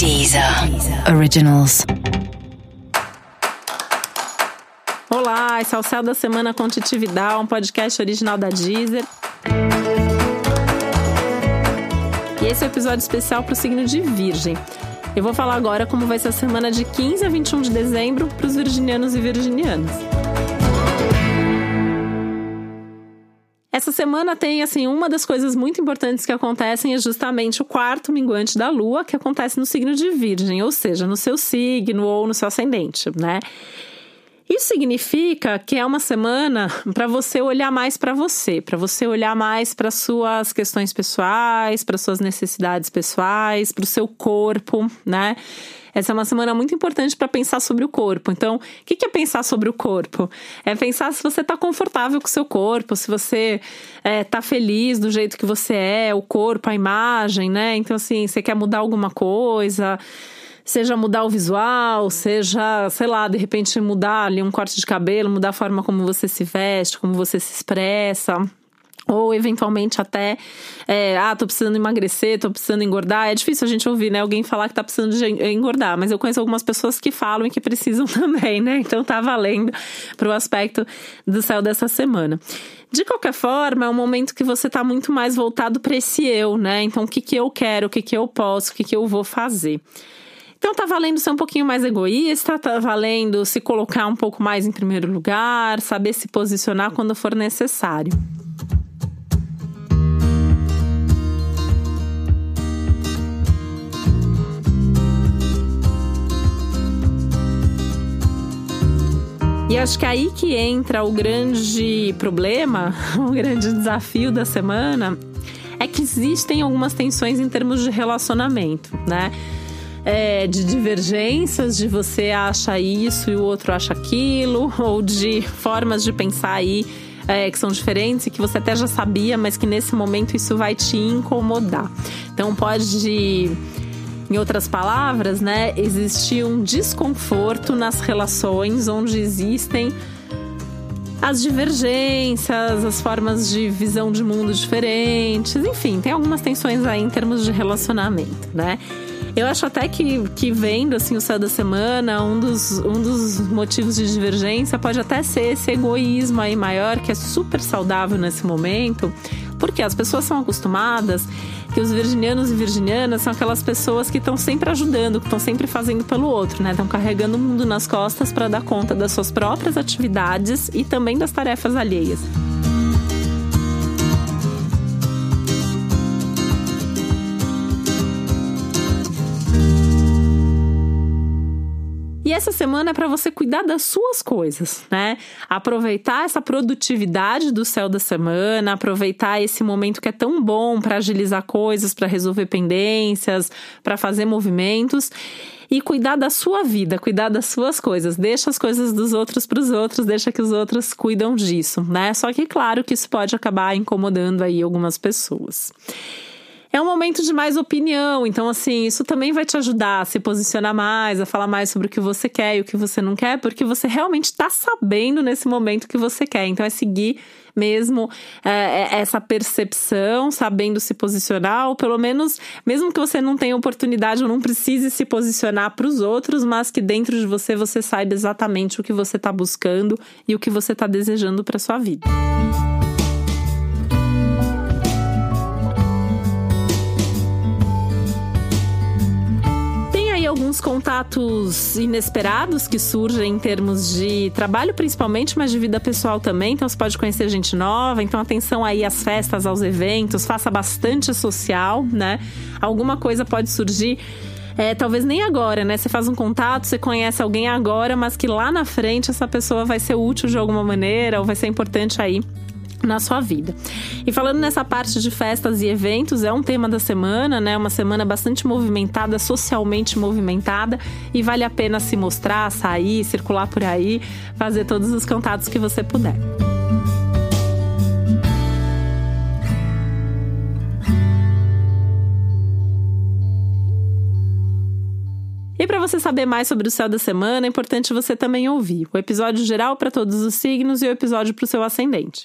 Deezer Originals. Olá, esse é o Céu da Semana com um podcast original da Deezer. E esse é o um episódio especial para o signo de Virgem. Eu vou falar agora como vai ser a semana de 15 a 21 de dezembro para os virginianos e virginianas. Essa semana tem, assim, uma das coisas muito importantes que acontecem é justamente o quarto minguante da lua, que acontece no signo de Virgem, ou seja, no seu signo ou no seu ascendente, né? Isso significa que é uma semana para você olhar mais para você, para você olhar mais para suas questões pessoais, para suas necessidades pessoais, para o seu corpo, né? Essa é uma semana muito importante para pensar sobre o corpo. Então, o que é pensar sobre o corpo? É pensar se você está confortável com o seu corpo, se você está é, feliz do jeito que você é, o corpo, a imagem, né? Então, assim, você quer mudar alguma coisa seja mudar o visual, seja, sei lá, de repente mudar ali um corte de cabelo, mudar a forma como você se veste, como você se expressa. Ou eventualmente até, é, ah, tô precisando emagrecer, tô precisando engordar. É difícil a gente ouvir, né? Alguém falar que tá precisando engordar. Mas eu conheço algumas pessoas que falam e que precisam também, né? Então tá valendo pro aspecto do céu dessa semana. De qualquer forma, é um momento que você tá muito mais voltado para esse eu, né? Então, o que que eu quero, o que que eu posso, o que que eu vou fazer. Então tá valendo ser um pouquinho mais egoísta, tá valendo se colocar um pouco mais em primeiro lugar, saber se posicionar quando for necessário. E acho que é aí que entra o grande problema, o grande desafio da semana, é que existem algumas tensões em termos de relacionamento, né? É, de divergências, de você acha isso e o outro acha aquilo, ou de formas de pensar aí é, que são diferentes e que você até já sabia, mas que nesse momento isso vai te incomodar. Então pode em outras palavras, né, existe um desconforto nas relações onde existem as divergências, as formas de visão de mundo diferentes, enfim, tem algumas tensões aí em termos de relacionamento, né? Eu acho até que, que vendo assim o céu da semana, um dos, um dos motivos de divergência pode até ser esse egoísmo aí maior, que é super saudável nesse momento, porque as pessoas são acostumadas que os virginianos e virginianas são aquelas pessoas que estão sempre ajudando, que estão sempre fazendo pelo outro, né? Estão carregando o mundo nas costas para dar conta das suas próprias atividades e também das tarefas alheias. Essa semana é para você cuidar das suas coisas, né? Aproveitar essa produtividade do céu da semana, aproveitar esse momento que é tão bom para agilizar coisas, para resolver pendências, para fazer movimentos e cuidar da sua vida, cuidar das suas coisas. Deixa as coisas dos outros para os outros, deixa que os outros cuidam disso, né? Só que claro que isso pode acabar incomodando aí algumas pessoas é um momento de mais opinião. Então, assim, isso também vai te ajudar a se posicionar mais, a falar mais sobre o que você quer e o que você não quer, porque você realmente está sabendo nesse momento o que você quer. Então, é seguir mesmo é, é, essa percepção, sabendo se posicionar, ou pelo menos, mesmo que você não tenha oportunidade ou não precise se posicionar para os outros, mas que dentro de você você saiba exatamente o que você está buscando e o que você está desejando para sua vida. Alguns contatos inesperados que surgem em termos de trabalho, principalmente, mas de vida pessoal também. Então, você pode conhecer gente nova. Então, atenção aí às festas, aos eventos, faça bastante social, né? Alguma coisa pode surgir. É, talvez nem agora, né? Você faz um contato, você conhece alguém agora, mas que lá na frente essa pessoa vai ser útil de alguma maneira ou vai ser importante aí na sua vida. E falando nessa parte de festas e eventos, é um tema da semana, né? Uma semana bastante movimentada, socialmente movimentada, e vale a pena se mostrar, sair, circular por aí, fazer todos os contatos que você puder. E para você saber mais sobre o céu da semana, é importante você também ouvir o episódio geral para todos os signos e o episódio para o seu ascendente.